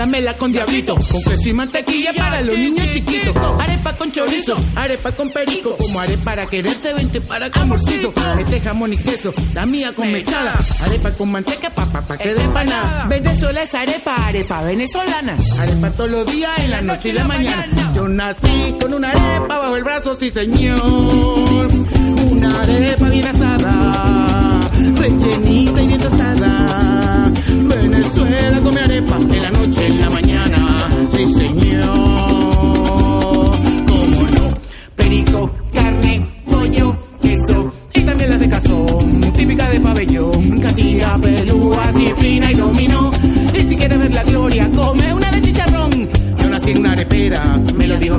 dame dámela con diablito. Con queso y mantequilla para los niños chiquitos arepa con chorizo arepa con perico como arepa para quererte vente para amorcito. este jamón y queso la mía con mechada. arepa con manteca pa pa pa que de empanada Venezuela es arepa arepa venezolana. Arepa todos los días en la noche y la mañana. Yo nací con una arepa bajo el brazo sí señor. Una arepa bien asada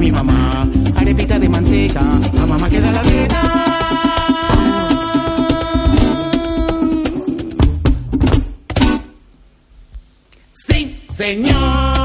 mi mamá. Arepita de manteca, a mamá queda la vida. Sí, señor.